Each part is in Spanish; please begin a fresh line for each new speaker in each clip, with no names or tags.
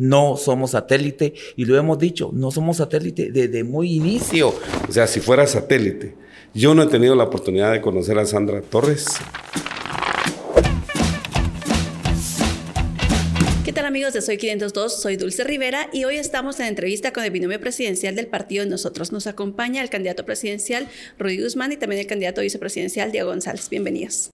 No somos satélite y lo hemos dicho, no somos satélite desde muy inicio.
O sea, si fuera satélite, yo no he tenido la oportunidad de conocer a Sandra Torres.
¿Qué tal amigos de Soy 502? Soy Dulce Rivera y hoy estamos en entrevista con el binomio presidencial del partido Nosotros. Nos acompaña el candidato presidencial Rudy Guzmán y también el candidato vicepresidencial Diego González. Bienvenidos.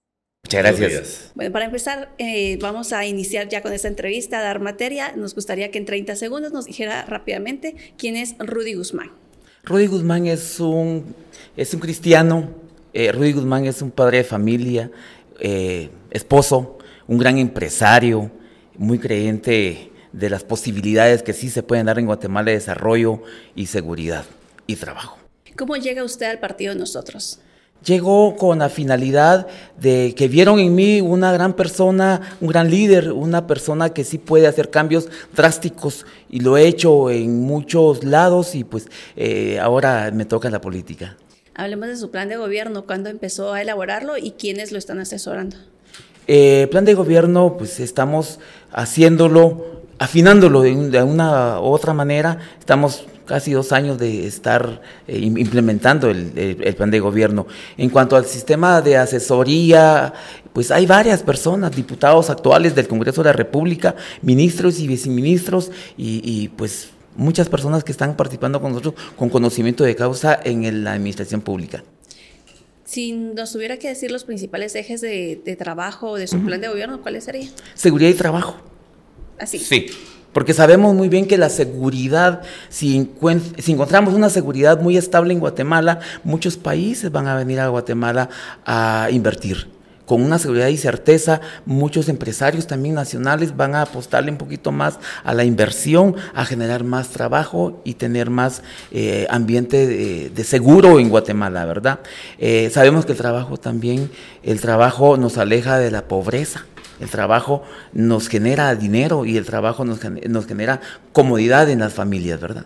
Muchas gracias.
Bueno, para empezar, eh, vamos a iniciar ya con esta entrevista, a dar materia. Nos gustaría que en 30 segundos nos dijera rápidamente quién es Rudy Guzmán.
Rudy Guzmán es un, es un cristiano, eh, Rudy Guzmán es un padre de familia, eh, esposo, un gran empresario, muy creyente de las posibilidades que sí se pueden dar en Guatemala de desarrollo y seguridad y trabajo.
¿Cómo llega usted al partido de nosotros?
Llegó con la finalidad de que vieron en mí una gran persona, un gran líder, una persona que sí puede hacer cambios drásticos y lo he hecho en muchos lados y pues eh, ahora me toca la política.
Hablemos de su plan de gobierno, cuándo empezó a elaborarlo y quiénes lo están asesorando.
Eh, plan de gobierno, pues estamos haciéndolo, afinándolo de, una u otra manera. Estamos casi dos años de estar eh, implementando el, plan de gobierno. En cuanto al sistema de asesoría, pues hay varias personas, diputados actuales del Congreso de la República, ministros y viceministros, y, y pues muchas personas que están participando con nosotros con conocimiento de causa en la administración pública.
Si nos tuviera que decir los principales ejes de, trabajo de su plan de gobierno, ¿cuáles serían?
Seguridad y trabajo. Sí. Porque sabemos muy bien que la seguridad, si, si, encontramos una seguridad muy estable en Guatemala, muchos países van a venir a Guatemala a invertir con una seguridad y certeza, muchos empresarios también nacionales van a apostarle un poquito más a la inversión, a generar más trabajo y tener más eh, ambiente de, seguro en Guatemala, ¿verdad? Eh, sabemos que el trabajo también, el trabajo nos aleja de la pobreza. El trabajo nos genera dinero y el trabajo nos, nos genera comodidad en las familias, ¿verdad?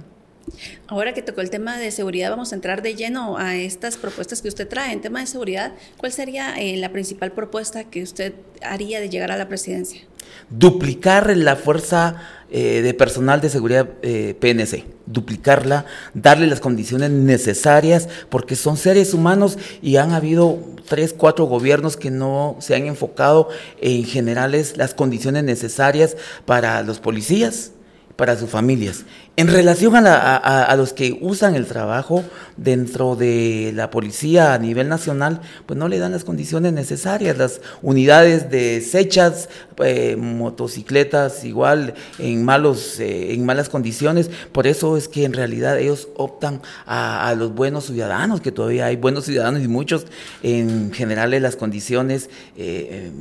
Ahora que tocó el tema de seguridad, vamos a entrar de lleno a estas propuestas que usted trae. En tema de seguridad, ¿cuál sería eh, la principal propuesta que usted haría de llegar a la presidencia?
Duplicar la fuerza eh, de personal de seguridad eh, PNC, duplicarla, darle las condiciones necesarias, porque son seres humanos y han habido tres, cuatro gobiernos que no se han enfocado en generales las condiciones necesarias para los policías, para sus familias. En relación a, los que usan el trabajo dentro de la policía a nivel nacional, pues no le dan las condiciones necesarias, las unidades desechas, eh, motocicletas igual en, malos, eh, en malas condiciones, por eso es que en realidad ellos optan a, los buenos ciudadanos, que todavía hay buenos ciudadanos y muchos en general las condiciones eh,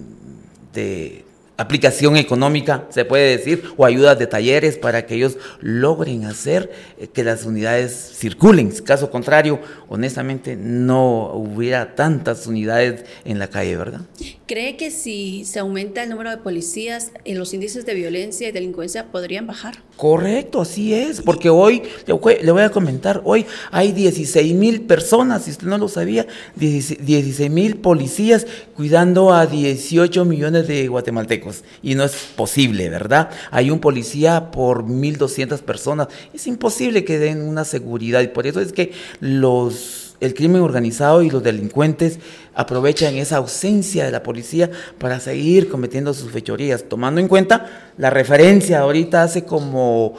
de aplicación económica, se puede decir, o ayudas de talleres para que ellos logren hacer eh, que las unidades circulen. Caso contrario, honestamente, no hubiera tantas unidades en la calle, ¿verdad?
¿Cree que si se aumenta el número de policías, los índices de violencia y delincuencia podrían bajar?
Correcto, así es, porque hoy, le voy a comentar, hoy hay 16 mil personas, si usted no lo sabía, 16 mil policías cuidando a 18 millones de guatemaltecos y no es posible, ¿verdad? Hay un policía por 1.200 personas. Es imposible que den una seguridad y por eso es que los el crimen organizado y los delincuentes aprovechan esa ausencia de la policía para seguir cometiendo sus fechorías, tomando en cuenta la referencia ahorita hace como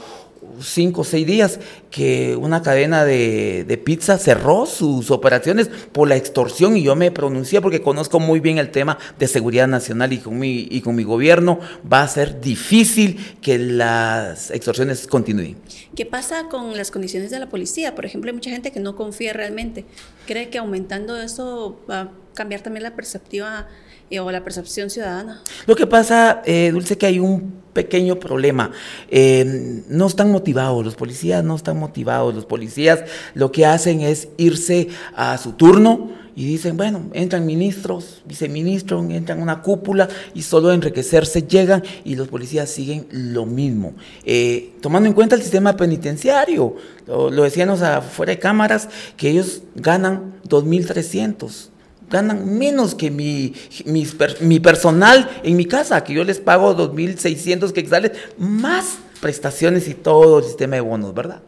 cinco o seis días que una cadena de, pizza cerró sus operaciones por la extorsión y yo me pronuncié porque conozco muy bien el tema de seguridad nacional y con mi, y con mi gobierno va a ser difícil que las extorsiones continúen.
¿Qué pasa con las condiciones de la policía? Por ejemplo, hay mucha gente que no confía realmente. ¿Cree que aumentando eso va a cambiar también la perspectiva eh, o la percepción ciudadana?
Lo que pasa, eh, Dulce, que hay un pequeño problema. Eh, no están motivados, los policías no están motivados, los policías lo que hacen es irse a su turno y dicen, bueno, entran ministros, viceministros, entran una cúpula y solo enriquecerse llegan y los policías siguen lo mismo. Eh, tomando en cuenta el sistema penitenciario, lo, lo decíamos afuera de cámaras, que ellos ganan 2.300 ganan menos que mi, mi, personal en mi casa, que yo les pago 2.600 quetzales, más prestaciones y todo el sistema de bonos, ¿verdad?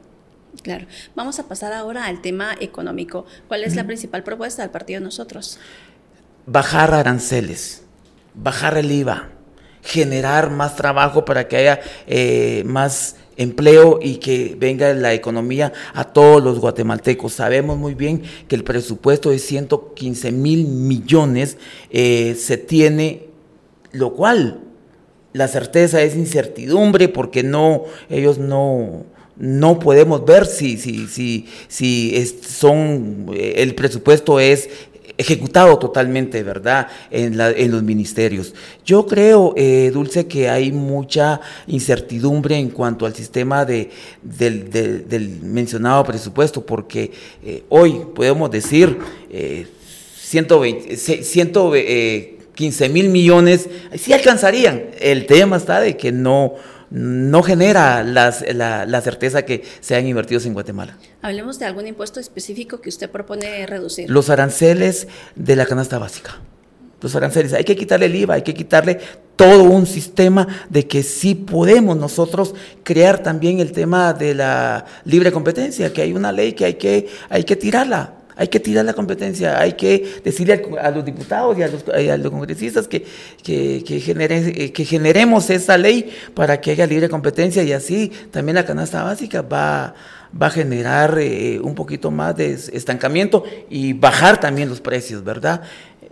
Claro. Vamos a pasar ahora al tema económico. ¿Cuál es la principal propuesta del partido de nosotros?
Bajar aranceles, bajar el IVA, generar más trabajo para que haya eh, más empleo y que venga la economía a todos los guatemaltecos. Sabemos muy bien que el presupuesto de 115 mil millones eh, se tiene, lo cual la certeza es incertidumbre porque no, ellos no, no podemos ver si, si, si, si son, eh, el presupuesto es ejecutado totalmente, ¿verdad?, en, la, en los ministerios. Yo creo, eh, Dulce, que hay mucha incertidumbre en cuanto al sistema de, del, mencionado presupuesto, porque eh, hoy podemos decir eh, 120, 115 mil millones, sí alcanzarían. El tema está de que no no genera las, la, la, certeza que sean invertidos en Guatemala.
Hablemos de algún impuesto específico que usted propone reducir.
Los aranceles de la canasta básica. Los aranceles, hay que quitarle el IVA, hay que quitarle todo un sistema de que sí podemos nosotros crear también el tema de la libre competencia, que hay una ley que hay que, hay que tirarla. Hay que tirar la competencia, hay que decirle a, los diputados y a los, congresistas que, que, que, genere, que, generemos esa ley para que haya libre competencia y así también la canasta básica va, va a generar eh, un poquito más de estancamiento y bajar también los precios, ¿verdad?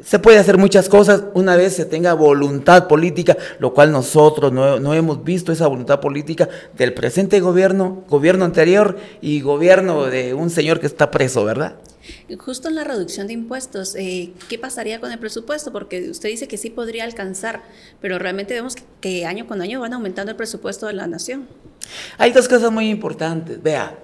Se puede hacer muchas cosas una vez se tenga voluntad política, lo cual nosotros no, no, hemos visto esa voluntad política del presente gobierno, gobierno anterior y gobierno de un señor que está preso, ¿verdad?
Justo en la reducción de impuestos, eh, ¿qué pasaría con el presupuesto? Porque usted dice que sí podría alcanzar, pero realmente vemos que año con año van aumentando el presupuesto de la nación.
Hay dos cosas muy importantes. Vea,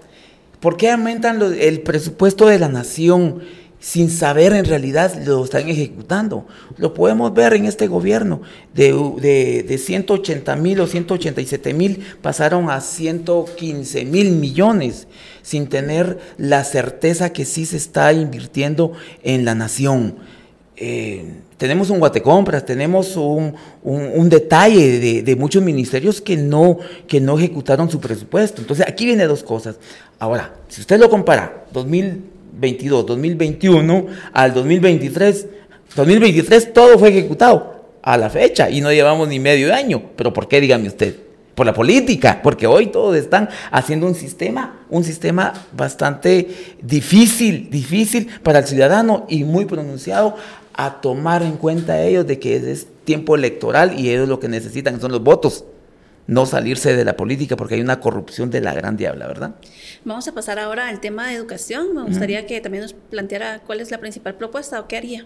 ¿por qué aumentan el presupuesto de la nación? Sin saber en realidad lo están ejecutando. Lo podemos ver en este gobierno. De, de, de 180 mil o 187 mil pasaron a 115 mil millones sin tener la certeza que sí se está invirtiendo en la nación. Eh, tenemos un guatecompras, tenemos un, un, detalle de, de, muchos ministerios que no, que no ejecutaron su presupuesto. Entonces, aquí viene dos cosas. Ahora, si usted lo compara, 2022, 2021 al 2023, 2023 todo fue ejecutado a la fecha y no llevamos ni medio año. Pero ¿por qué? Dígame usted por la política, porque hoy todos están haciendo un sistema, un sistema bastante difícil, difícil para el ciudadano y muy pronunciado a tomar en cuenta ellos de que es tiempo electoral y ellos lo que necesitan son los votos no salirse de la política porque hay una corrupción de la gran diabla, ¿verdad?
Vamos a pasar ahora al tema de educación. Me gustaría uh -huh. que también nos planteara cuál es la principal propuesta o qué haría.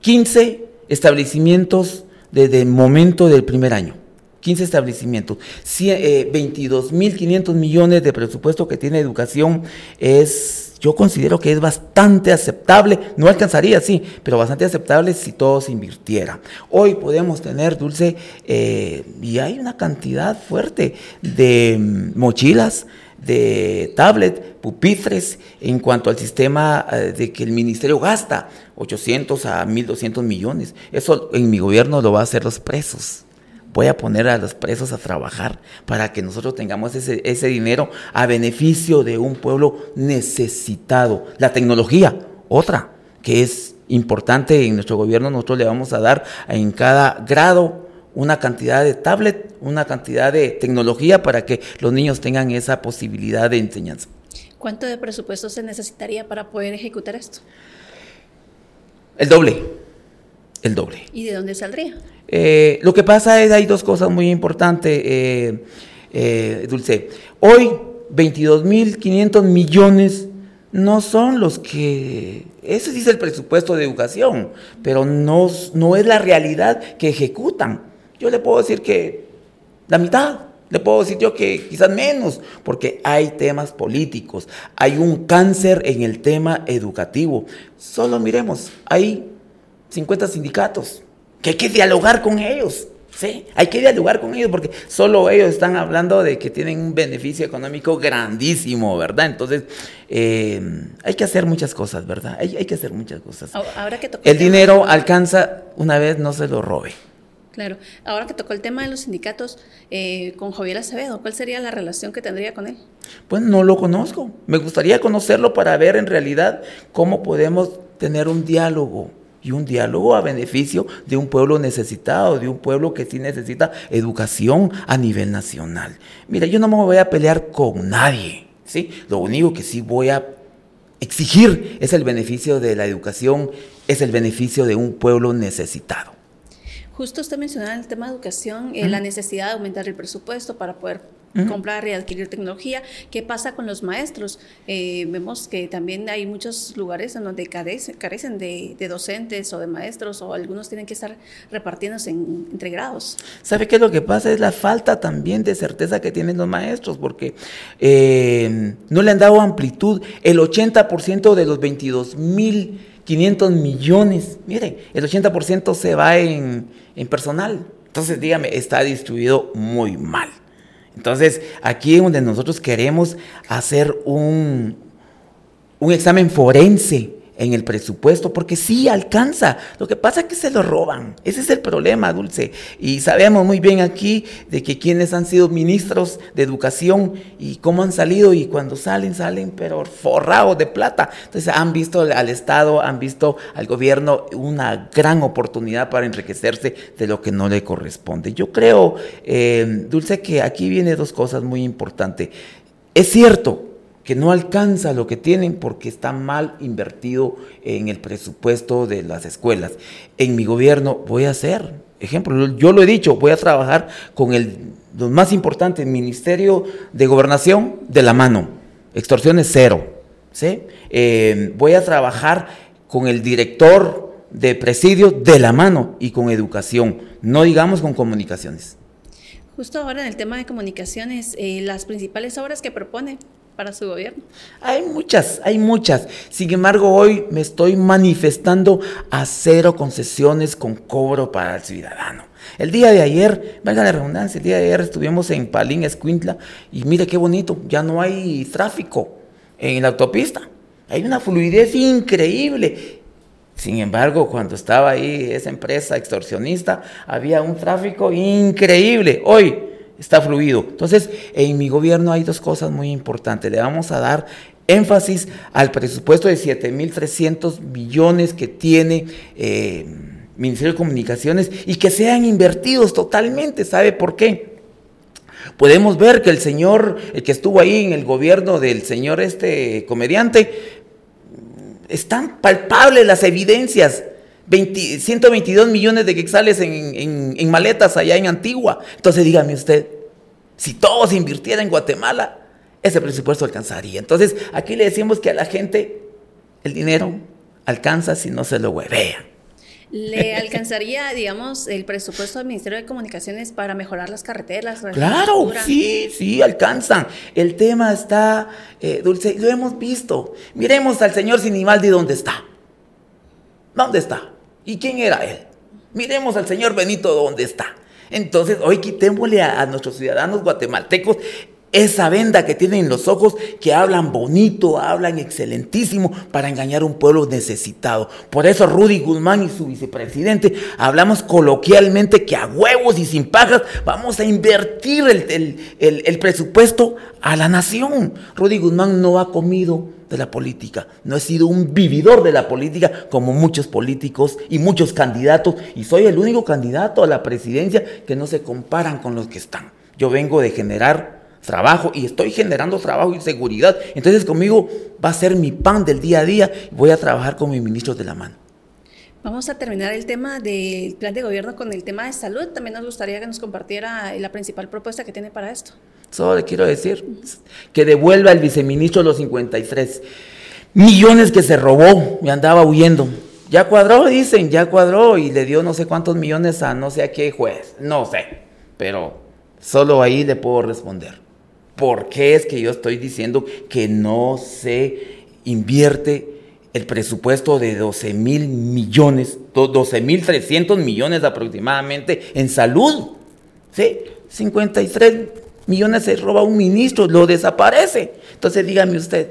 15 establecimientos desde el momento del primer año. 15 establecimientos, eh, 22.500 millones de presupuesto que tiene educación es, yo considero que es bastante aceptable, no alcanzaría, sí, pero bastante aceptable si todo se invirtiera. Hoy podemos tener, Dulce, eh, y hay una cantidad fuerte de mochilas, de tablet, pupitres, en cuanto al sistema eh, de que el ministerio gasta 800 a 1.200 millones. Eso en mi gobierno lo va a hacer los presos voy a poner a los presos a trabajar para que nosotros tengamos ese, ese dinero a beneficio de un pueblo necesitado. La tecnología, otra, que es importante en nuestro gobierno, nosotros le vamos a dar en cada grado una cantidad de tablet, una cantidad de tecnología para que los niños tengan esa posibilidad de enseñanza.
¿Cuánto de presupuesto se necesitaría para poder ejecutar esto?
El doble, el doble.
¿Y de dónde saldría?
Eh, lo que pasa es, hay dos cosas muy importantes, eh, eh, Dulce. Hoy, 22.500 millones no son los que... Ese sí es el presupuesto de educación, pero no, no es la realidad que ejecutan. Yo le puedo decir que la mitad, le puedo decir yo que quizás menos, porque hay temas políticos, hay un cáncer en el tema educativo. Solo miremos, hay 50 sindicatos, que hay que dialogar con ellos. Sí, hay que dialogar con ellos porque solo ellos están hablando de que tienen un beneficio económico grandísimo, ¿verdad? Entonces, eh, hay que hacer muchas cosas, ¿verdad? Hay, hay que hacer muchas cosas.
Ahora que
el dinero alcanza una vez, no se lo robe.
Claro. Ahora que tocó el tema de los sindicatos, eh, con Javier Acevedo, ¿cuál sería la relación que tendría con él?
Pues no lo conozco. Me gustaría conocerlo para ver en realidad cómo podemos tener un diálogo y un diálogo a beneficio de un pueblo necesitado, de un pueblo que sí necesita educación a nivel nacional. Mira, yo no me voy a pelear con nadie, ¿sí? Lo único que sí voy a exigir es el beneficio de la educación, es el beneficio de un pueblo necesitado.
Justo usted mencionaba el tema de educación, eh, la necesidad de aumentar el presupuesto para poder comprar y adquirir tecnología. ¿Qué pasa con los maestros? Eh, vemos que también hay muchos lugares en donde carecen, de, docentes o de maestros o algunos tienen que estar repartiéndose entre grados.
¿Sabe qué es lo que pasa? Es la falta también de certeza que tienen los maestros porque eh, no le han dado amplitud. El 80% de los 22 mil 500 millones, mire, el 80% se va en, en personal. Entonces, dígame, está distribuido muy mal. Entonces, aquí es donde nosotros queremos hacer un, un examen forense en el presupuesto, porque sí alcanza. Lo que pasa es que se lo roban. Ese es el problema, Dulce. Y sabemos muy bien aquí de que quienes han sido ministros de educación y cómo han salido y cuando salen, salen pero forrados de plata. Entonces han visto al Estado, han visto al gobierno una gran oportunidad para enriquecerse de lo que no le corresponde. Yo creo, eh, Dulce, que aquí viene dos cosas muy importantes. Es cierto, que no alcanza lo que tienen porque está mal invertido en el presupuesto de las escuelas. En mi gobierno voy a hacer, ejemplo, yo lo he dicho, voy a trabajar con el, los más importantes, el Ministerio de Gobernación de la mano, extorsiones cero, ¿sí? Eh, voy a trabajar con el director de presidio de la mano y con educación, no digamos con comunicaciones.
Justo ahora en el tema de comunicaciones, eh, las principales obras que propone para su gobierno?
Hay muchas, hay muchas. Sin embargo, hoy me estoy manifestando a cero concesiones con cobro para el ciudadano. El día de ayer, valga la redundancia, el día de ayer estuvimos en Palín, Escuintla, y mire qué bonito, ya no hay tráfico en la autopista. Hay una fluidez increíble. Sin embargo, cuando estaba ahí esa empresa extorsionista, había un tráfico increíble. Hoy está fluido. Entonces, en mi gobierno hay dos cosas muy importantes. Le vamos a dar énfasis al presupuesto de 7.300 millones que tiene eh, Ministerio de Comunicaciones y que sean invertidos totalmente. ¿Sabe por qué? Podemos ver que el señor, el que estuvo ahí en el gobierno del señor este comediante, están palpables las evidencias. 122 millones de quexales en, en, maletas allá en Antigua. Entonces dígame usted, si todos invirtiera en Guatemala, ese presupuesto alcanzaría. Entonces aquí le decimos que a la gente el dinero alcanza si no se lo huevea.
¿Le alcanzaría, digamos, el presupuesto del Ministerio de Comunicaciones para mejorar las carreteras?
claro, sí, sí, alcanzan. El tema está, eh, Dulce, lo hemos visto. Miremos al señor Sinimaldi dónde está. ¿Dónde está? ¿Y quién era él? Miremos al señor Benito dónde está. Entonces, hoy quitémosle a, a nuestros ciudadanos guatemaltecos esa venda que tienen en los ojos, que hablan bonito, hablan excelentísimo para engañar a un pueblo necesitado. Por eso Rudy Guzmán y su vicepresidente hablamos coloquialmente que a huevos y sin pajas vamos a invertir el, presupuesto a la nación. Rudy Guzmán no ha comido de la política, no ha sido un vividor de la política como muchos políticos y muchos candidatos, y soy el único candidato a la presidencia que no se comparan con los que están. Yo vengo de generar trabajo y estoy generando trabajo y seguridad. Entonces conmigo va a ser mi pan del día a día voy a trabajar con mis ministros de la mano.
Vamos a terminar el tema del plan de gobierno con el tema de salud. También nos gustaría que nos compartiera la principal propuesta que tiene para esto.
Solo le quiero decir que devuelva al viceministro los 53 millones que se robó y andaba huyendo. Ya cuadró, dicen, ya cuadró y le dio no sé cuántos millones a no sé a qué juez. No sé, pero solo ahí le puedo responder. ¿Por qué es que yo estoy diciendo que no se invierte el presupuesto de 12 mil millones, 12 mil 300 millones aproximadamente en salud? ¿Sí? 53 millones se roba un ministro, lo desaparece. Entonces dígame usted,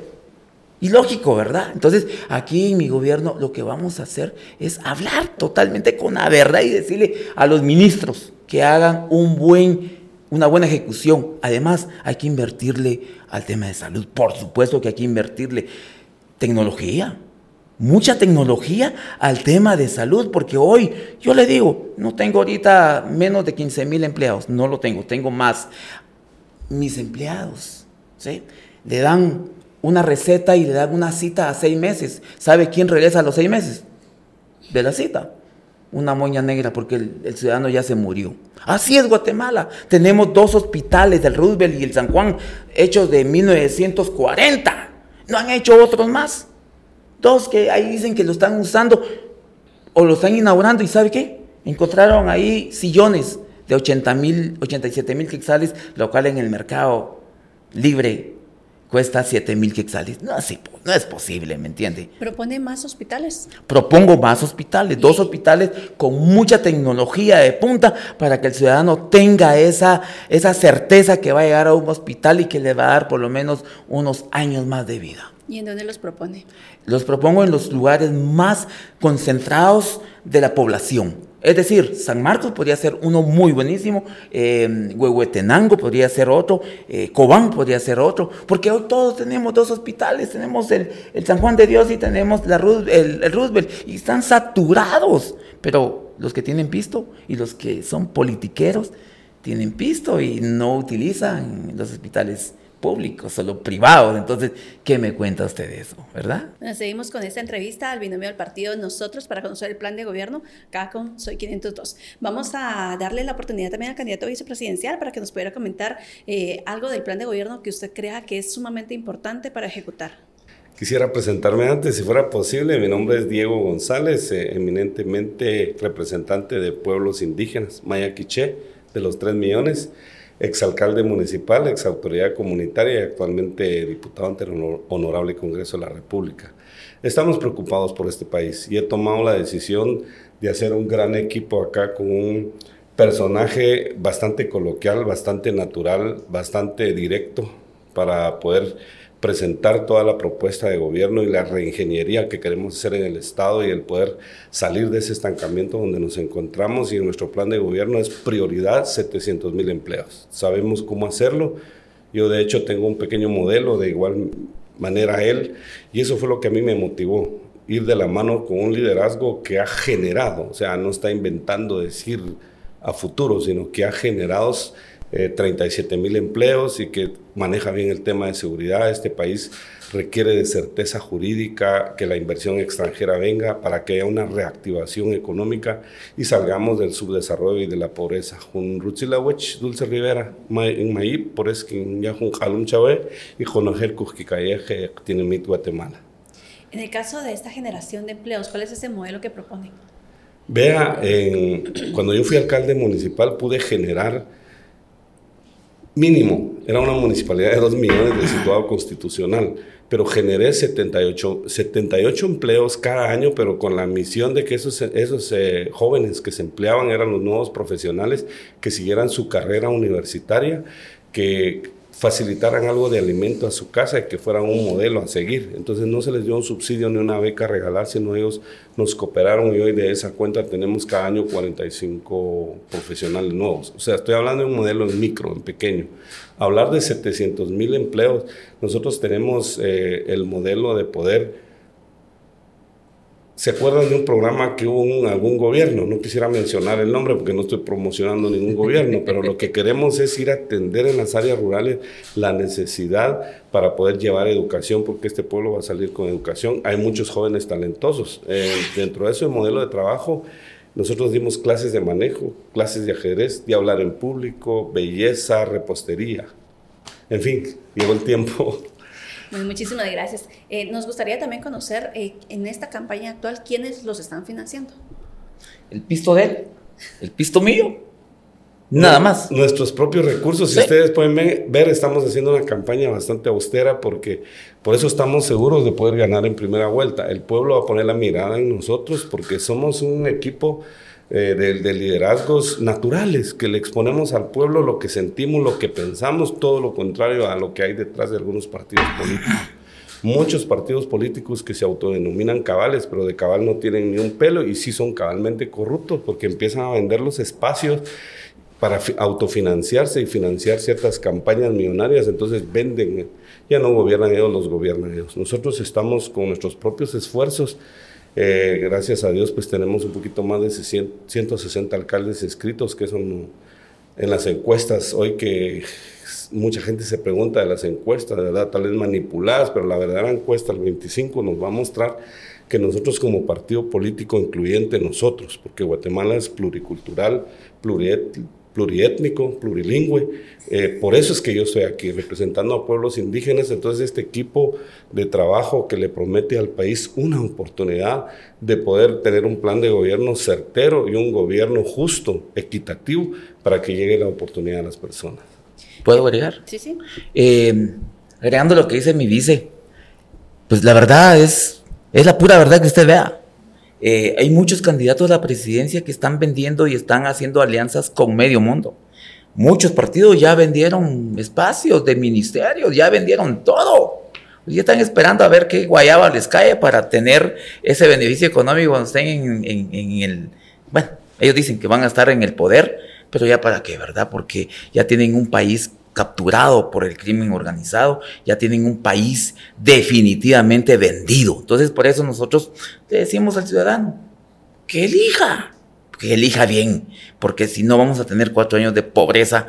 Y lógico, ¿verdad? Entonces, aquí en mi gobierno lo que vamos a hacer es hablar totalmente con la verdad y decirle a los ministros que hagan un buen, una buena ejecución. Además, hay que invertirle al tema de salud. Por supuesto que hay que invertirle tecnología, mucha tecnología al tema de salud, porque hoy, yo le digo, no tengo ahorita menos de 15 mil empleados, no lo tengo, tengo más. Mis empleados, ¿sí? Le dan una receta y le dan una cita a seis meses. ¿Sabe quién regresa a los seis meses? De la cita. Una moña negra porque el, ciudadano ya se murió. Así es Guatemala. Tenemos dos hospitales, el Roosevelt y el San Juan, hechos de 1940. No han hecho otros más. Dos que ahí dicen que lo están usando o lo están inaugurando y ¿sabe qué? Encontraron ahí sillones de 80 mil, 87 mil quetzales, lo cual en el mercado libre cuesta 7 mil quetzales. No, no es posible, ¿me entiende?
¿Propone más hospitales?
Propongo más hospitales, dos hospitales con mucha tecnología de punta para que el ciudadano tenga esa, esa certeza que va a llegar a un hospital y que le va a dar por lo menos unos años más de vida.
¿Y en dónde los propone?
Los propongo en los lugares más concentrados de la población es decir, San Marcos podría ser uno muy buenísimo, eh, Huehuetenango podría ser otro, eh, Cobán podría ser otro, porque hoy todos tenemos dos hospitales, tenemos el, San Juan de Dios y tenemos la, el, el Roosevelt, y están saturados, pero los que tienen pisto y los que son politiqueros tienen pisto y no utilizan los hospitales públicos, solo privados. Entonces, ¿qué me cuenta usted de eso, verdad?
seguimos con esta entrevista al binomio del partido Nosotros para conocer el plan de gobierno, acá con Soy 502. Vamos a darle la oportunidad también al candidato vicepresidencial para que nos pudiera comentar eh, algo del plan de gobierno que usted crea que es sumamente importante para ejecutar.
Quisiera presentarme antes, si fuera posible. Mi nombre es Diego González, eh, eminentemente representante de pueblos indígenas, Maya Quiché, de los 3 millones exalcalde municipal, exautoridad comunitaria y actualmente diputado ante el Honorable Congreso de la República. Estamos preocupados por este país y he tomado la decisión de hacer un gran equipo acá con un personaje bastante coloquial, bastante natural, bastante directo para poder presentar toda la propuesta de gobierno y la reingeniería que queremos hacer en el Estado y el poder salir de ese estancamiento donde nos encontramos y en nuestro plan de gobierno es prioridad 700 mil empleos. Sabemos cómo hacerlo. Yo de hecho tengo un pequeño modelo de igual manera él y eso fue lo que a mí me motivó, ir de la mano con un liderazgo que ha generado, o sea, no está inventando decir a futuro, sino que ha generado 37 eh, mil empleos y que maneja bien el tema de seguridad. Este país requiere de certeza jurídica, que la inversión extranjera venga para que haya una reactivación económica y salgamos del subdesarrollo y de la pobreza. Jun Rutzilawech, Dulce Rivera, en por es que ya Jun Jalum Chávez y Jonojer Kujkikayeje, tiene mit Guatemala.
En el caso de esta generación de empleos, ¿cuál es ese modelo que propone?
Vea, cuando yo fui alcalde municipal pude generar mínimo, era una municipalidad de 2 millones de situado constitucional, pero generé 78, 78 empleos cada año, pero con la misión de que esos, esos eh, jóvenes que se empleaban eran los nuevos profesionales que siguieran su carrera universitaria, que facilitaran algo de alimento a su casa y que fueran un modelo a seguir. Entonces no se les dio un subsidio ni una beca a regalar, sino ellos nos cooperaron y hoy de esa cuenta tenemos cada año 45 profesionales nuevos. O sea, estoy hablando de un modelo en micro, en pequeño. Hablar de 700 mil empleos, nosotros tenemos eh, el modelo de poder ¿Se acuerdan de un programa que hubo en algún gobierno? No quisiera mencionar el nombre porque no estoy promocionando ningún gobierno, pero lo que queremos es ir a atender en las áreas rurales la necesidad para poder llevar educación, porque este pueblo va a salir con educación. Hay muchos jóvenes talentosos. Eh, dentro de ese modelo de trabajo, nosotros dimos clases de manejo, clases de ajedrez, de hablar en público, belleza, repostería. En fin, llegó el tiempo
muchísimas gracias. Eh, nos gustaría también conocer eh, en esta campaña actual quiénes los están financiando.
El pisto de él, el pisto mío, nada más.
Nuestros propios recursos, si ustedes pueden ver, estamos haciendo una campaña bastante austera porque por eso estamos seguros de poder ganar en primera vuelta. El pueblo va a poner la mirada en nosotros porque somos un equipo eh, de, liderazgos naturales, que le exponemos al pueblo lo que sentimos, lo que pensamos, todo lo contrario a lo que hay detrás de algunos partidos políticos. muchos partidos políticos que se autodenominan cabales, pero de cabal no tienen ni un pelo y sí son cabalmente corruptos porque empiezan a vender los espacios para autofinanciarse y financiar ciertas campañas millonarias, entonces venden, ya no gobiernan ellos, los gobiernan ellos. Nosotros estamos con nuestros propios esfuerzos, eh, gracias a Dios pues tenemos un poquito más de 160 alcaldes escritos, que son en las encuestas. Hoy que mucha gente se pregunta de las encuestas, verdad, tal vez manipuladas, pero la verdadera encuesta, el 25, nos va a mostrar que nosotros como partido político incluyente nosotros, porque Guatemala es pluricultural, pluriétnico, plurilingüe, eh, por eso es que yo estoy aquí representando a pueblos indígenas, entonces este equipo de trabajo que le promete al país una oportunidad de poder tener un plan de gobierno certero y un gobierno justo, equitativo, para que llegue la oportunidad a las personas.
¿Puedo agregar?
Sí, sí.
Eh, agregando lo que dice mi vice, pues la verdad es, es la pura verdad que usted vea. Eh, hay muchos candidatos a la presidencia que están vendiendo y están haciendo alianzas con medio mundo. Muchos partidos ya vendieron espacios de ministerios, ya vendieron todo. Ya están esperando a ver qué guayaba les cae para tener ese beneficio económico cuando estén en el... Bueno, ellos dicen que van a estar en el poder, pero ya para qué, ¿verdad? Porque ya tienen un país capturado por el crimen organizado, ya tienen un país definitivamente vendido. Entonces, por eso nosotros le decimos al ciudadano que elija, que elija bien, porque si no vamos a tener cuatro años de pobreza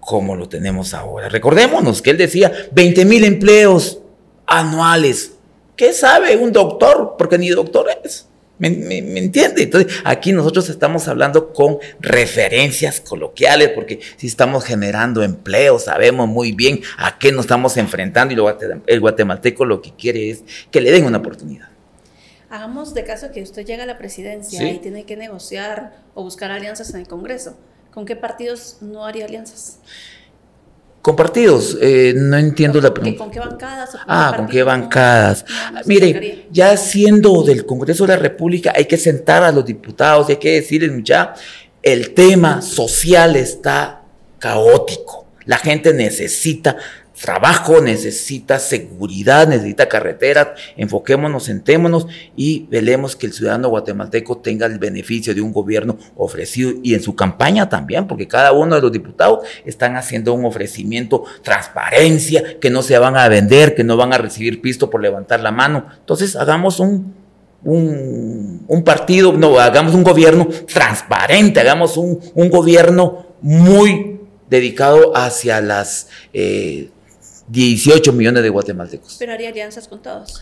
como lo tenemos ahora. Recordémonos que él decía 20 mil empleos anuales. ¿Qué sabe un doctor? Porque ni doctor es. ¿Me, entiende? Entonces, aquí nosotros estamos hablando con referencias coloquiales, porque si estamos generando empleo, sabemos muy bien a qué nos estamos enfrentando y el guatemalteco lo que quiere es que le den una oportunidad.
Hagamos de caso que usted llega a la presidencia y tiene que negociar o buscar alianzas en el Congreso. ¿Con qué partidos no haría alianzas?
Compartidos, eh, no entiendo la pregunta.
¿Con qué bancadas?
ah, ¿con qué bancadas? Mire, ya siendo del Congreso de la República, hay que sentar a los diputados y hay que decirles, ya, el tema social está caótico. La gente necesita trabajo, necesita seguridad, necesita carreteras, enfoquémonos, sentémonos y velemos que el ciudadano guatemalteco tenga el beneficio de un gobierno ofrecido y en su campaña también, porque cada uno de los diputados están haciendo un ofrecimiento, transparencia, que no se van a vender, que no van a recibir pisto por levantar la mano. Entonces hagamos un, un, partido, no, hagamos un gobierno transparente, hagamos un, gobierno muy dedicado hacia las... Eh, 18 millones de guatemaltecos.
Pero haría alianzas con todos.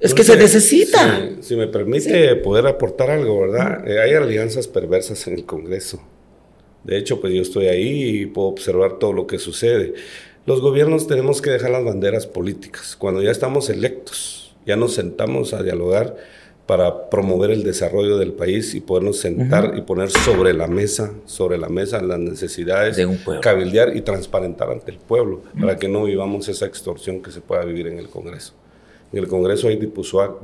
Es que se necesita.
Si, me permite poder aportar algo, ¿verdad? Eh, hay alianzas perversas en el Congreso. De hecho, pues yo estoy ahí y puedo observar todo lo que sucede. Los gobiernos tenemos que dejar las banderas políticas. Cuando ya estamos electos, ya nos sentamos a dialogar para promover el desarrollo del país y podernos sentar y poner sobre la mesa, sobre la mesa las necesidades,
de un
cabildear y transparentar ante el pueblo, para que no vivamos esa extorsión que se pueda vivir en el Congreso. En el Congreso hay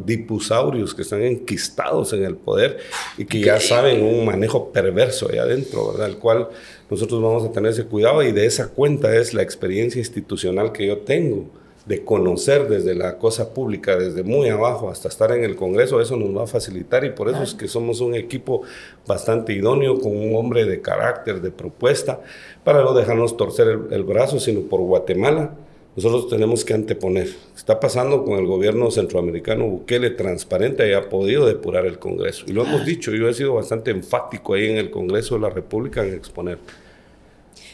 dipusaurios que están enquistados en el poder y que ya saben un manejo perverso ahí adentro, ¿verdad? El cual nosotros vamos a tener ese cuidado y de esa cuenta es la experiencia institucional que yo tengo de conocer desde la cosa pública, desde muy abajo hasta estar en el Congreso, eso nos va a facilitar y por eso es que somos un equipo bastante idóneo, con un hombre de carácter, de propuesta, para no dejarnos torcer el, brazo, sino por Guatemala. Nosotros tenemos que anteponer. Está pasando con el gobierno centroamericano Bukele transparente y ha podido depurar el Congreso. Y lo hemos dicho, yo he sido bastante enfático ahí en el Congreso de la República en exponer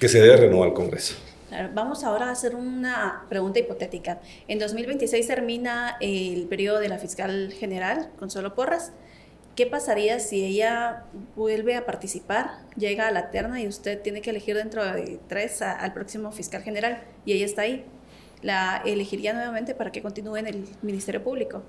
que se debe renovar el Congreso.
Vamos ahora a hacer una pregunta hipotética. En 2026 termina el periodo de la fiscal general, Consuelo Porras. ¿Qué pasaría si ella vuelve a participar, llega a la terna y usted tiene que elegir dentro de tres al próximo fiscal general y ella está ahí? ¿La elegiría nuevamente para que continúe en el Ministerio Público?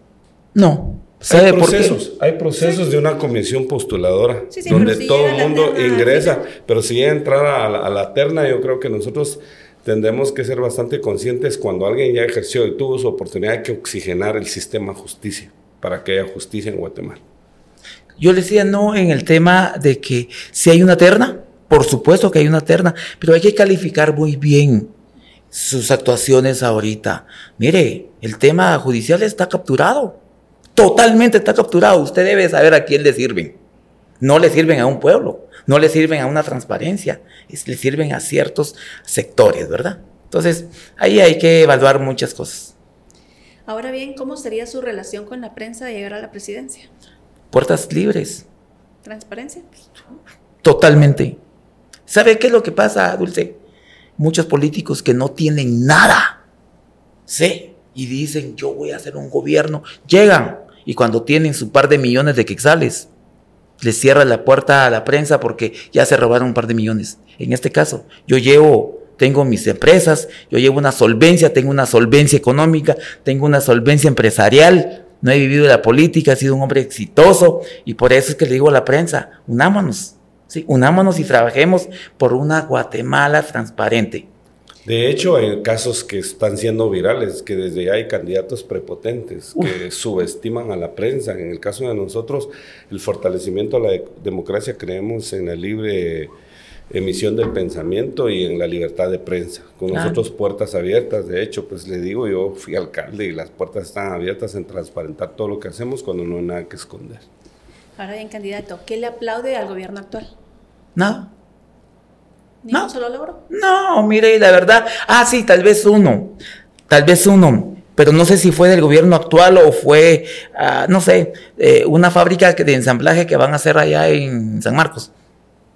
No.
hay procesos, hay procesos de una comisión postuladora donde todo el mundo ingresa, pero si ella entrara a la, a la terna, yo creo que nosotros tendremos que ser bastante conscientes cuando alguien ya ejerció y tuvo su oportunidad de que oxigenar el sistema justicia para que haya justicia en Guatemala.
Yo le decía no en el tema de que si hay una terna, por supuesto que hay una terna, pero hay que calificar muy bien sus actuaciones ahorita. Mire, el tema judicial está capturado. Totalmente está capturado. Usted debe saber a quién le sirven. No le sirven a un pueblo, no le sirven a una transparencia, le sirven a ciertos sectores, ¿verdad? Entonces, ahí hay que evaluar muchas cosas.
Ahora bien, ¿cómo sería su relación con la prensa de llegar a la presidencia?
Puertas libres.
¿Transparencia?
Totalmente. ¿Sabe qué es lo que pasa, Dulce? Muchos políticos que no tienen nada, ¿sí? Y dicen, yo voy a hacer un gobierno, llegan y cuando tienen su par de millones de quexales, les cierra la puerta a la prensa porque ya se robaron un par de millones. En este caso, yo llevo, tengo mis empresas, yo llevo una solvencia, tengo una solvencia económica, tengo una solvencia empresarial, no he vivido la política, he sido un hombre exitoso y por eso es que le digo a la prensa, unámonos, ¿sí? unámonos y trabajemos por una Guatemala transparente.
De hecho, hay casos que están siendo virales, que desde ya hay candidatos prepotentes que subestiman a la prensa. En el caso de nosotros, el fortalecimiento a la democracia creemos en la libre emisión del pensamiento y en la libertad de prensa. Con nosotros puertas abiertas, de hecho, pues le digo, yo fui alcalde y las puertas están abiertas en transparentar todo lo que hacemos cuando no hay nada que esconder.
Ahora bien, candidato, ¿qué le aplaude al gobierno actual?
Nada.
¿Ni no. un solo logro?
No, mire, la verdad, ah, sí, tal vez uno, tal vez uno, pero no sé si fue del gobierno actual o fue, ah, no sé, eh, una fábrica de ensamblaje que van a hacer allá en San Marcos.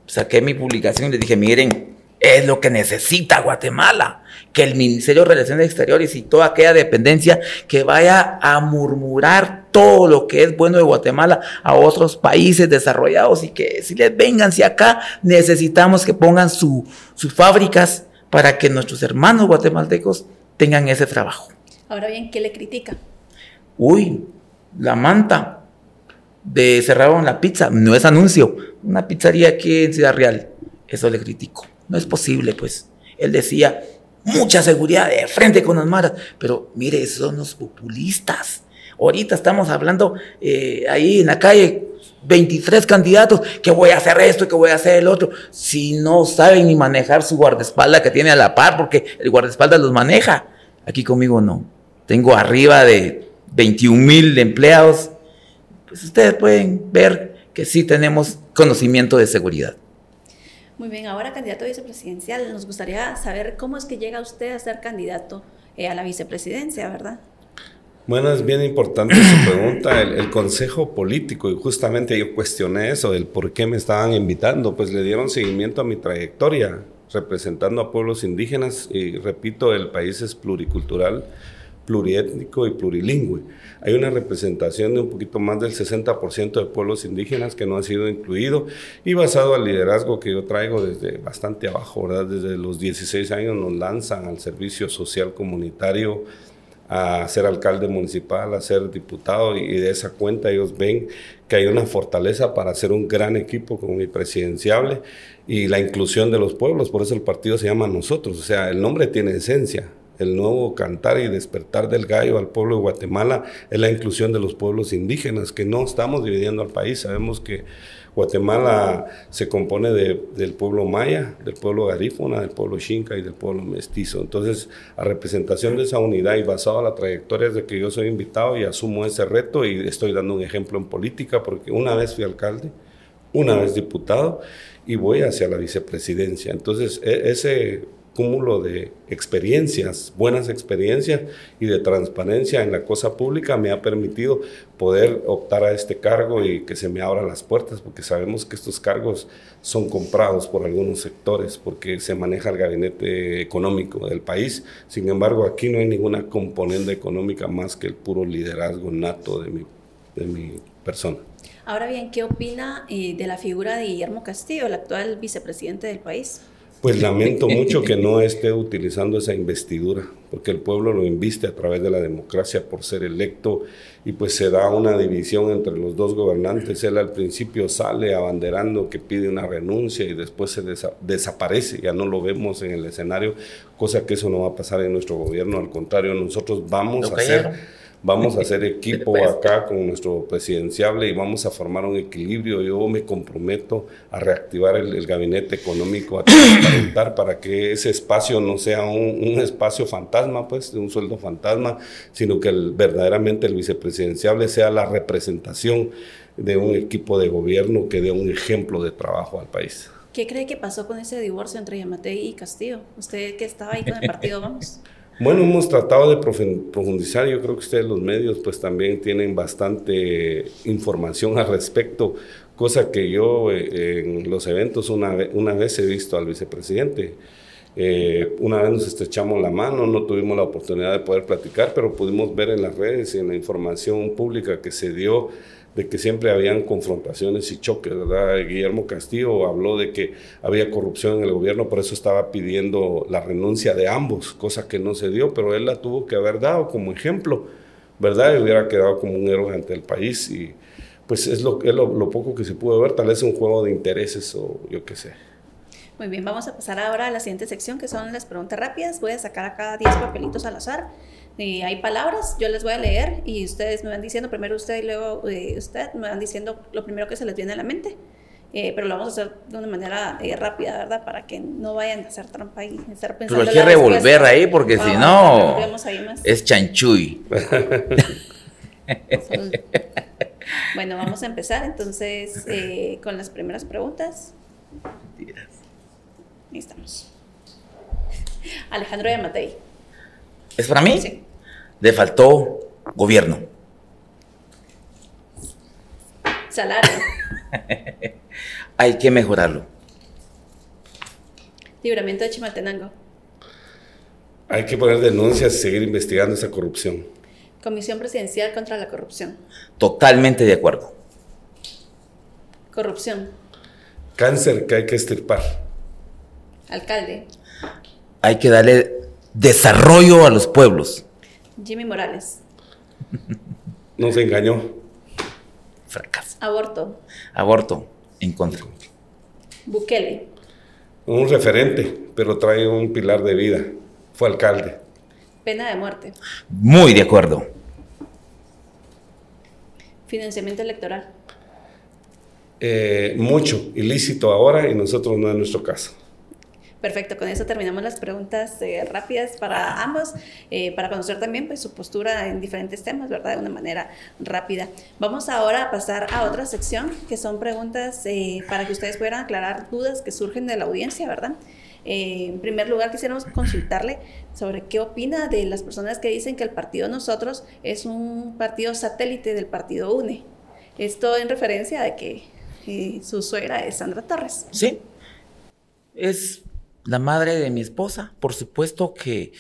Saqué mi publicación y les dije, miren, es lo que necesita Guatemala, que el Ministerio de Relaciones Exteriores y toda aquella dependencia que vaya a murmurar todo lo que es bueno de Guatemala a otros países desarrollados y que si les vengan, si acá necesitamos que pongan sus fábricas para que nuestros hermanos guatemaltecos tengan ese trabajo.
Ahora bien, ¿qué le critica?
Uy, la manta de cerraron la pizza, no es anuncio, una pizzería aquí en Ciudad Real, eso le critico. No es posible, pues. Él decía, mucha seguridad de frente con las maras, pero mire, son los populistas Ahorita estamos hablando eh, ahí en la calle, 23 candidatos, que voy a hacer esto, que voy a hacer el otro, si no saben ni manejar su guardaespaldas que tiene a la par, porque el guardaespaldas los maneja. Aquí conmigo no. Tengo arriba de 21 mil empleados. Pues ustedes pueden ver que sí tenemos conocimiento de seguridad.
Muy bien, ahora candidato vicepresidencial, nos gustaría saber cómo es que llega usted a ser candidato eh, a la vicepresidencia, ¿verdad?
Bueno, es bien importante su pregunta, el, consejo político, y justamente yo cuestioné eso, del por qué me estaban invitando, pues le dieron seguimiento a mi trayectoria representando a pueblos indígenas, y repito, el país es pluricultural, pluriétnico y plurilingüe. Hay una representación de un poquito más del 60% de pueblos indígenas que no ha sido incluido y basado al liderazgo que yo traigo desde bastante abajo, ¿verdad? Desde los 16 años nos lanzan al servicio social comunitario a ser alcalde municipal, a ser diputado y, de esa cuenta ellos ven que hay una fortaleza para hacer un gran equipo con mi presidenciable y la inclusión de los pueblos, por eso el partido se llama Nosotros, o sea, el nombre tiene esencia. El nuevo cantar y despertar del gallo al pueblo de Guatemala es la inclusión de los pueblos indígenas, que no estamos dividiendo al país, sabemos que Guatemala se compone del pueblo maya, del pueblo garífuna, del pueblo xinca y del pueblo mestizo. Entonces, a representación de esa unidad y basado en la trayectoria de que yo soy invitado y asumo ese reto y estoy dando un ejemplo en política porque una vez fui alcalde, una vez diputado y voy hacia la vicepresidencia. Entonces, e, ese cúmulo de experiencias, buenas experiencias y de transparencia en la cosa pública me ha permitido poder optar a este cargo y que se me abran las puertas, porque sabemos que estos cargos son comprados por algunos sectores, porque se maneja el gabinete económico del país. Sin embargo, aquí no hay ninguna componente económica más que el puro liderazgo nato de mi, de mi persona.
Ahora bien, ¿qué opina eh, de la figura de Guillermo Castillo, el actual vicepresidente del país?
Pues lamento mucho que no esté utilizando esa investidura, porque el pueblo lo inviste a través de la democracia por ser electo y pues se da una división entre los dos gobernantes. Él al principio sale abanderando que pide una renuncia y después se desaparece, ya no lo vemos en el escenario, cosa que eso no va a pasar en nuestro gobierno, al contrario, nosotros vamos a hacer Vamos a hacer equipo acá con nuestro presidenciable y vamos a formar un equilibrio. Yo me comprometo a reactivar el, gabinete económico, a transparentar para que ese espacio no sea un, espacio fantasma, pues, de un sueldo fantasma, sino que verdaderamente el vicepresidenciable sea la representación de un equipo de gobierno que dé un ejemplo de trabajo al país.
¿Qué cree que pasó con ese divorcio entre Yamate y Castillo? Usted que estaba ahí con el partido Vamos.
Bueno, hemos tratado de profundizar. Yo creo que ustedes, los medios, pues también tienen bastante información al respecto, cosa que yo eh, en los eventos una, una vez he visto al vicepresidente. Eh, una vez nos estrechamos la mano, no tuvimos la oportunidad de poder platicar, pero pudimos ver en las redes y en la información pública que se dio de que siempre habían confrontaciones y choques, ¿verdad? Guillermo Castillo habló de que había corrupción en el gobierno, por eso estaba pidiendo la renuncia de ambos, cosa que no se dio, pero él la tuvo que haber dado como ejemplo, ¿verdad? Y hubiera quedado como un héroe ante el país y pues es lo, poco que se pudo ver, tal vez un juego de intereses o yo qué sé.
Muy bien, vamos a pasar ahora a la siguiente sección que son las preguntas rápidas. Voy a sacar acá 10 papelitos al azar hay palabras, yo les voy a leer y ustedes me van diciendo, primero usted y luego eh, usted, me van diciendo lo primero que se les viene a la mente. Eh, pero lo vamos a hacer de una manera eh, rápida, ¿verdad? Para que no vayan a hacer trampa y estar pensando.
Pero hay que revolver ahí porque si no es chanchuy.
bueno, vamos a empezar entonces con las primeras preguntas. Ahí estamos. Alejandro Yamatei.
¿Es para mí? Sí. Le faltó gobierno.
Salario.
Hay que mejorarlo.
Libramiento de Chimaltenango.
Hay que poner denuncias y seguir investigando esa corrupción.
Comisión Presidencial contra la Corrupción.
Totalmente de acuerdo.
Corrupción.
Cáncer que hay que estirpar.
Alcalde.
Hay que darle desarrollo a los pueblos.
Jimmy Morales.
Nos engañó.
Fracaso.
Aborto.
Aborto, en contra.
Bukele.
Un referente, pero trae un pilar de vida. Fue alcalde.
Pena de muerte.
Muy de acuerdo.
Financiamiento electoral.
Eh, mucho, ilícito ahora y nosotros no en nuestro caso.
Perfecto, con eso terminamos las preguntas eh, rápidas para ambos, eh, para conocer también pues, su postura en diferentes temas, ¿verdad? De una manera rápida. Vamos ahora a pasar a otra sección, que son preguntas eh, para que ustedes puedan aclarar dudas que surgen de la audiencia, ¿verdad? en primer lugar, quisiéramos consultarle sobre qué opina de las personas que dicen que el partido Nosotros es un partido satélite del partido UNE. Esto en referencia a que su suegra es Sandra Torres.
Sí, es la madre de mi esposa. Por supuesto que,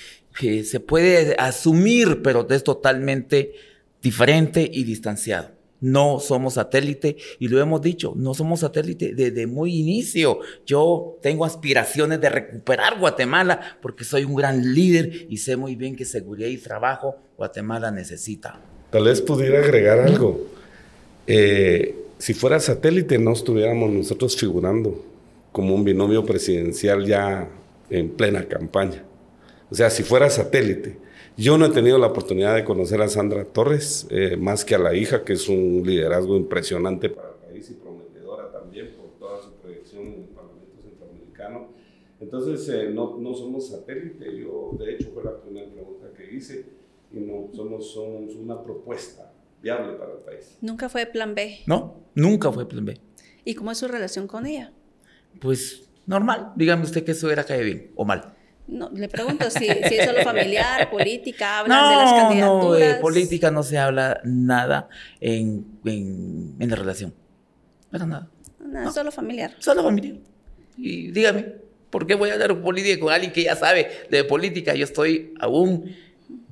se puede asumir, pero es totalmente diferente y distanciado. No somos satélite y lo hemos dicho, no somos satélite desde muy inicio. Yo tengo aspiraciones de recuperar Guatemala porque soy un gran líder y sé muy bien que seguridad y trabajo Guatemala necesita.
Tal vez pudiera agregar algo. Eh, si fuera satélite no estuviéramos nosotros figurando como un binomio presidencial ya en plena campaña. O sea, si fuera satélite. Yo no he tenido la oportunidad de conocer a Sandra Torres, eh, más que a la hija, que es un liderazgo impresionante para el país y prometedora también por toda su proyección en el Parlamento Centroamericano. Entonces, eh, no, no, somos satélite. Yo, de hecho, fue la primera pregunta que hice y no somos, somos una propuesta viable para el país.
¿Nunca fue plan B?
No, nunca fue plan B.
¿Y cómo es su relación con ella?
Pues normal. Dígame usted que eso era cae bien o mal.
No, le pregunto si, es solo familiar, política, hablan de las candidaturas.
No, de política no se habla nada en, en, la relación. Para nada.
No, solo familiar.
Solo familiar. Y dígame, ¿por qué voy a hablar política con alguien que ya sabe de política? Yo estoy aún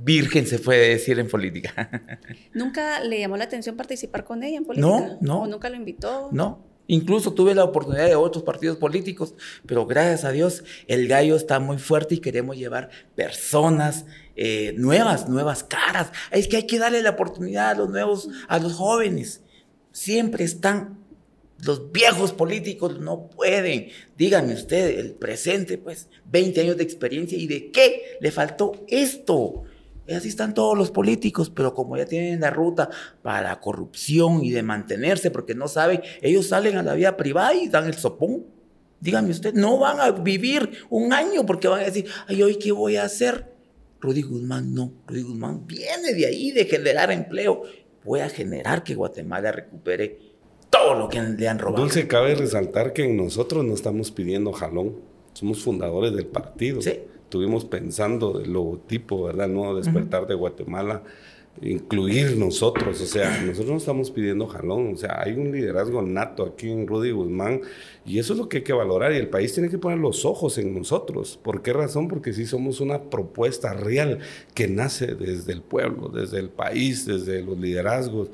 virgen, se puede decir, en política.
¿Nunca le llamó la atención participar con ella en política?
No, no.
¿O nunca lo invitó?
No. Incluso tuve la oportunidad de otros partidos políticos, pero gracias a Dios el gallo está muy fuerte y queremos llevar personas eh, nuevas, nuevas caras. Es que hay que darle la oportunidad a los nuevos, a los jóvenes. Siempre están los viejos políticos, no pueden. Díganme usted, el presente, pues, 20 años de experiencia y de qué le faltó esto. Y así están todos los políticos, pero como ya tienen la ruta para la corrupción y de mantenerse, porque no saben, ellos salen a la vida privada y dan el sopón. Dígame usted, no van a vivir un año porque van a decir, ay, hoy qué voy a hacer. Rudy Guzmán no, Rudy Guzmán viene de ahí, de generar empleo. Voy a generar que Guatemala recupere todo lo que le han robado.
Dulce, cabe resaltar que nosotros no estamos pidiendo jalón, somos fundadores del partido. Sí. Estuvimos pensando el logotipo, ¿verdad? El nuevo despertar de Guatemala incluir nosotros, o sea, nosotros no estamos pidiendo jalón, o sea, hay un liderazgo nato aquí en Rudy Guzmán y eso es lo que hay que valorar y el país tiene que poner los ojos en nosotros. ¿Por qué razón? Porque sí somos una propuesta real que nace desde el pueblo, desde el país, desde los liderazgos.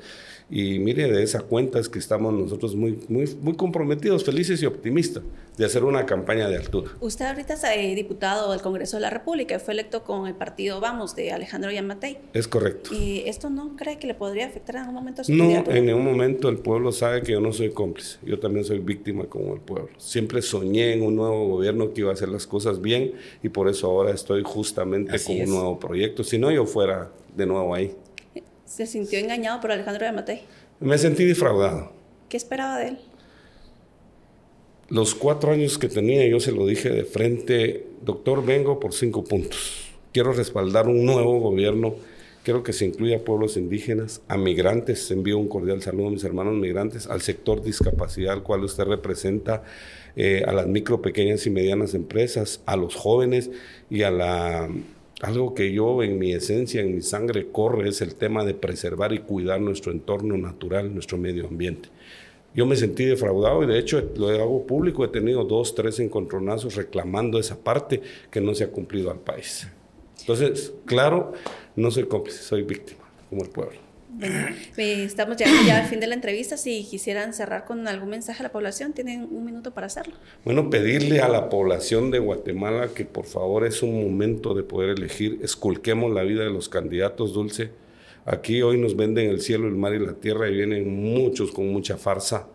Y mire, de esa cuenta es que estamos nosotros muy, muy, muy comprometidos, felices y optimistas de hacer una campaña de altura.
Usted ahorita es eh, diputado del Congreso de la República y fue electo con el partido Vamos de Alejandro Yamatei.
Es correcto.
¿Y esto no cree que le podría afectar en algún momento a su
No, en ningún momento el pueblo sabe que yo no soy cómplice. Yo también soy víctima como el pueblo. Siempre soñé en un nuevo gobierno que iba a hacer las cosas bien y por eso ahora estoy justamente con un nuevo proyecto. Si no, yo fuera de nuevo ahí
se sintió engañado por Alejandro Yamatei?
Me sentí defraudado.
¿Qué esperaba de él?
Los cuatro años que tenía, yo se lo dije de frente, doctor, vengo por cinco puntos. Quiero respaldar un nuevo gobierno. Quiero que se incluya a pueblos indígenas, a migrantes. Envío un cordial saludo a mis hermanos migrantes, al sector discapacidad al cual usted representa, eh, a las micro, pequeñas y medianas empresas, a los jóvenes y a la algo que yo en mi esencia, en mi sangre corre es el tema de preservar y cuidar nuestro entorno natural, nuestro medio ambiente. Yo me sentí defraudado y de hecho lo hago público, he tenido dos, tres encontronazos reclamando esa parte que no se ha cumplido al país. Entonces, claro, no soy cómplice, soy víctima, como el pueblo.
Estamos llegando ya al fin de la entrevista. Si quisieran cerrar con algún mensaje a la población, tienen un minuto para hacerlo.
Bueno, pedirle a la población de Guatemala que por favor es un momento de poder elegir. Esculquemos la vida de los candidatos, Dulce. Aquí hoy nos venden el cielo, el mar y la tierra y vienen muchos con mucha farsa.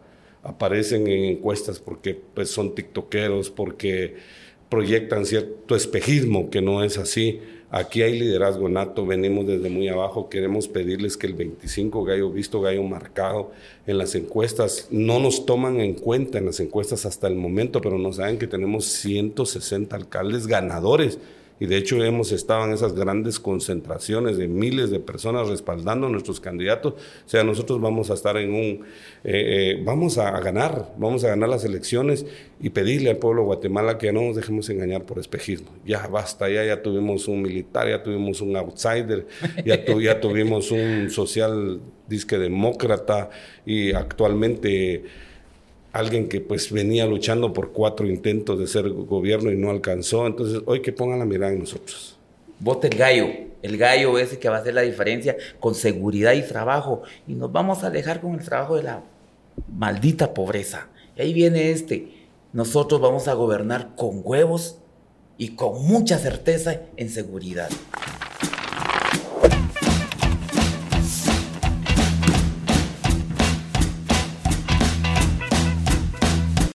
Aparecen en encuestas porque pues, son tiktokeros, porque proyectan cierto espejismo que no es así. Aquí hay liderazgo nato, venimos desde muy abajo, queremos pedirles que el 25 gallo visto, gallo marcado en las encuestas, no nos toman en cuenta en las encuestas hasta el momento, pero no saben que tenemos 160 alcaldes ganadores y de hecho hemos estado en esas grandes concentraciones de miles de personas respaldando a nuestros candidatos. O sea, nosotros vamos a estar en un, eh, eh, vamos a, ganar, vamos a ganar las elecciones y pedirle al pueblo de Guatemala que no nos dejemos engañar por espejismo. Ya basta, ya, ya tuvimos un militar, ya tuvimos un outsider, ya, ya tuvimos un social disque demócrata y actualmente alguien que pues venía luchando por cuatro intentos de ser gobierno y no alcanzó. Entonces, hoy que pongan la mirada en nosotros.
Vote el gallo, el gallo ese que va a hacer la diferencia con seguridad y trabajo. Y nos vamos a alejar con el trabajo de la maldita pobreza. Y ahí viene este. Nosotros vamos a gobernar con huevos y con mucha certeza en seguridad.